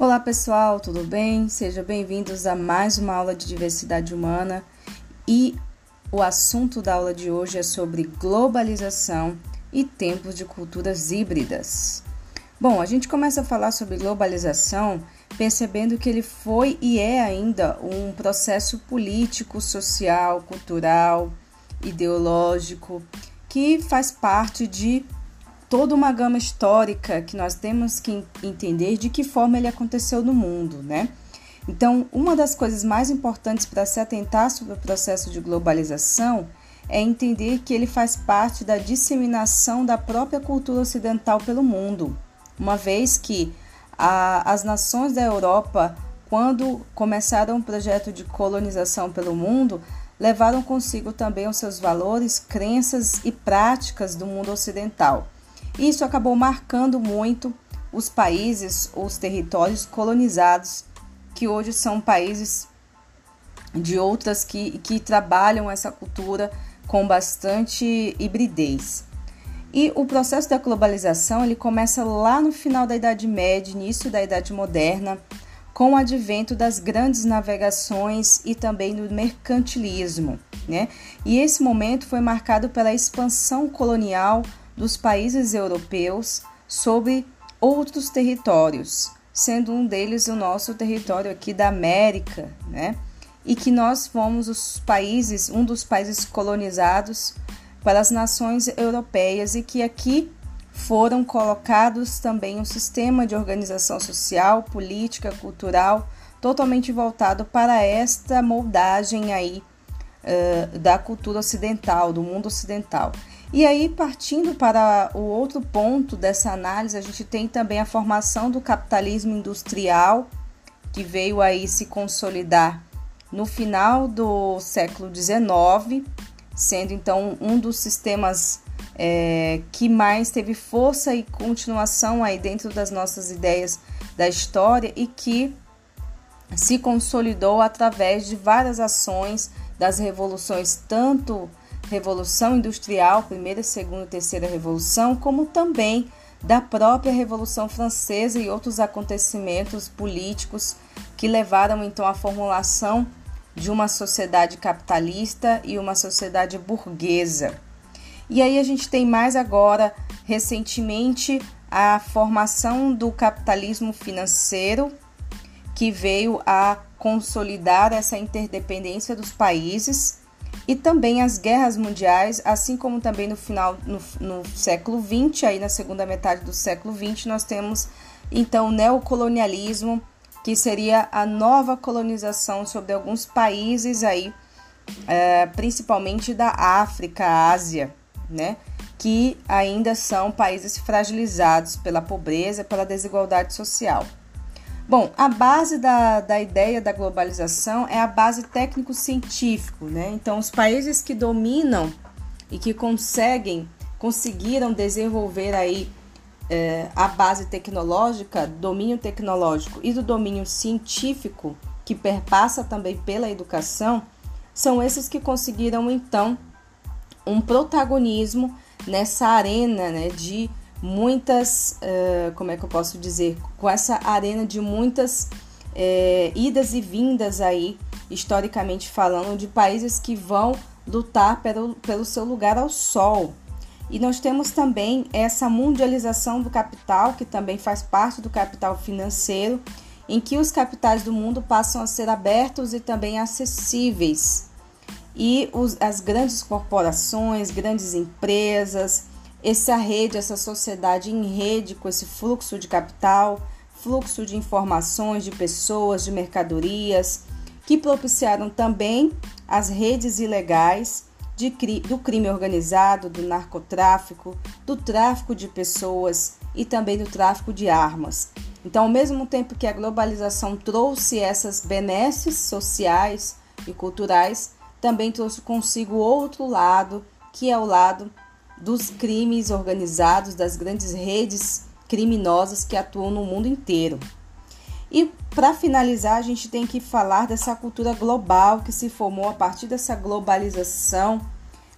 Olá pessoal, tudo bem? Sejam bem-vindos a mais uma aula de diversidade humana e o assunto da aula de hoje é sobre globalização e tempos de culturas híbridas. Bom, a gente começa a falar sobre globalização percebendo que ele foi e é ainda um processo político, social, cultural, ideológico que faz parte de toda uma gama histórica que nós temos que entender de que forma ele aconteceu no mundo, né? Então, uma das coisas mais importantes para se atentar sobre o processo de globalização é entender que ele faz parte da disseminação da própria cultura ocidental pelo mundo, uma vez que a, as nações da Europa, quando começaram o projeto de colonização pelo mundo, levaram consigo também os seus valores, crenças e práticas do mundo ocidental. Isso acabou marcando muito os países, os territórios colonizados, que hoje são países de outras que, que trabalham essa cultura com bastante hibridez. E o processo da globalização ele começa lá no final da Idade Média, início da Idade Moderna, com o advento das grandes navegações e também do mercantilismo. Né? E esse momento foi marcado pela expansão colonial dos países europeus sobre outros territórios, sendo um deles o nosso território aqui da América, né? E que nós fomos os países, um dos países colonizados pelas nações europeias e que aqui foram colocados também um sistema de organização social, política, cultural totalmente voltado para esta moldagem aí uh, da cultura ocidental, do mundo ocidental. E aí, partindo para o outro ponto dessa análise, a gente tem também a formação do capitalismo industrial, que veio aí se consolidar no final do século XIX, sendo então um dos sistemas é, que mais teve força e continuação aí dentro das nossas ideias da história e que se consolidou através de várias ações das revoluções, tanto Revolução Industrial, primeira, segunda e terceira revolução, como também da própria Revolução Francesa e outros acontecimentos políticos que levaram então à formulação de uma sociedade capitalista e uma sociedade burguesa. E aí a gente tem mais agora, recentemente, a formação do capitalismo financeiro, que veio a consolidar essa interdependência dos países e também as guerras mundiais, assim como também no final no, no século XX, aí na segunda metade do século XX, nós temos então o neocolonialismo, que seria a nova colonização sobre alguns países aí, é, principalmente da África, Ásia, né? Que ainda são países fragilizados pela pobreza, pela desigualdade social. Bom, a base da, da ideia da globalização é a base técnico-científico, né? Então, os países que dominam e que conseguem, conseguiram desenvolver aí é, a base tecnológica, domínio tecnológico e do domínio científico, que perpassa também pela educação, são esses que conseguiram então um protagonismo nessa arena né, de muitas, uh, como é que eu posso dizer, com essa arena de muitas uh, idas e vindas aí, historicamente falando, de países que vão lutar pelo, pelo seu lugar ao sol. E nós temos também essa mundialização do capital, que também faz parte do capital financeiro, em que os capitais do mundo passam a ser abertos e também acessíveis. E os, as grandes corporações, grandes empresas, essa rede, essa sociedade em rede com esse fluxo de capital, fluxo de informações, de pessoas, de mercadorias, que propiciaram também as redes ilegais de, do crime organizado, do narcotráfico, do tráfico de pessoas e também do tráfico de armas. Então, ao mesmo tempo que a globalização trouxe essas benesses sociais e culturais, também trouxe consigo outro lado, que é o lado dos crimes organizados, das grandes redes criminosas que atuam no mundo inteiro. E para finalizar, a gente tem que falar dessa cultura global que se formou a partir dessa globalização,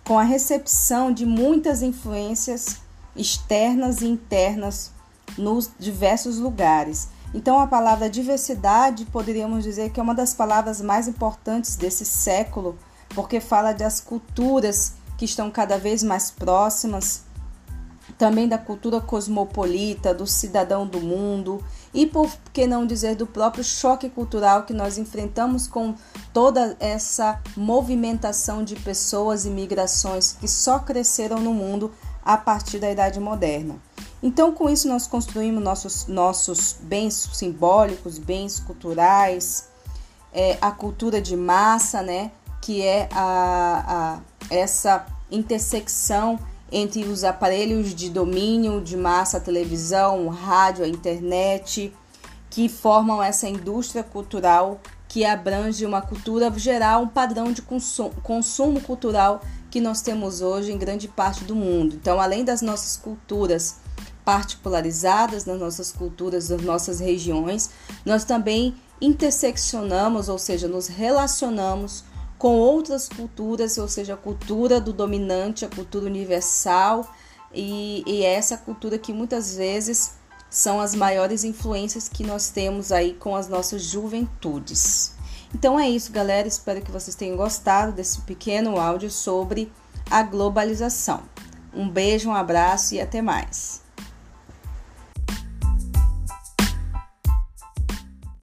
com a recepção de muitas influências externas e internas nos diversos lugares. Então, a palavra diversidade poderíamos dizer que é uma das palavras mais importantes desse século, porque fala das culturas que estão cada vez mais próximas, também da cultura cosmopolita, do cidadão do mundo e, por que não dizer, do próprio choque cultural que nós enfrentamos com toda essa movimentação de pessoas e migrações que só cresceram no mundo a partir da Idade Moderna. Então, com isso, nós construímos nossos, nossos bens simbólicos, bens culturais, é, a cultura de massa, né? Que é a, essa intersecção entre os aparelhos de domínio de massa, a televisão, o rádio, a internet, que formam essa indústria cultural que abrange uma cultura geral, um padrão de consumo, consumo cultural que nós temos hoje em grande parte do mundo. Então, além das nossas culturas particularizadas, nas nossas culturas, das nossas regiões, nós também interseccionamos, ou seja, nos relacionamos com outras culturas, ou seja, a cultura do dominante, a cultura universal, e, e é essa cultura que muitas vezes são as maiores influências que nós temos aí com as nossas juventudes. Então é isso, galera. Espero que vocês tenham gostado desse pequeno áudio sobre a globalização. Um beijo, um abraço e até mais.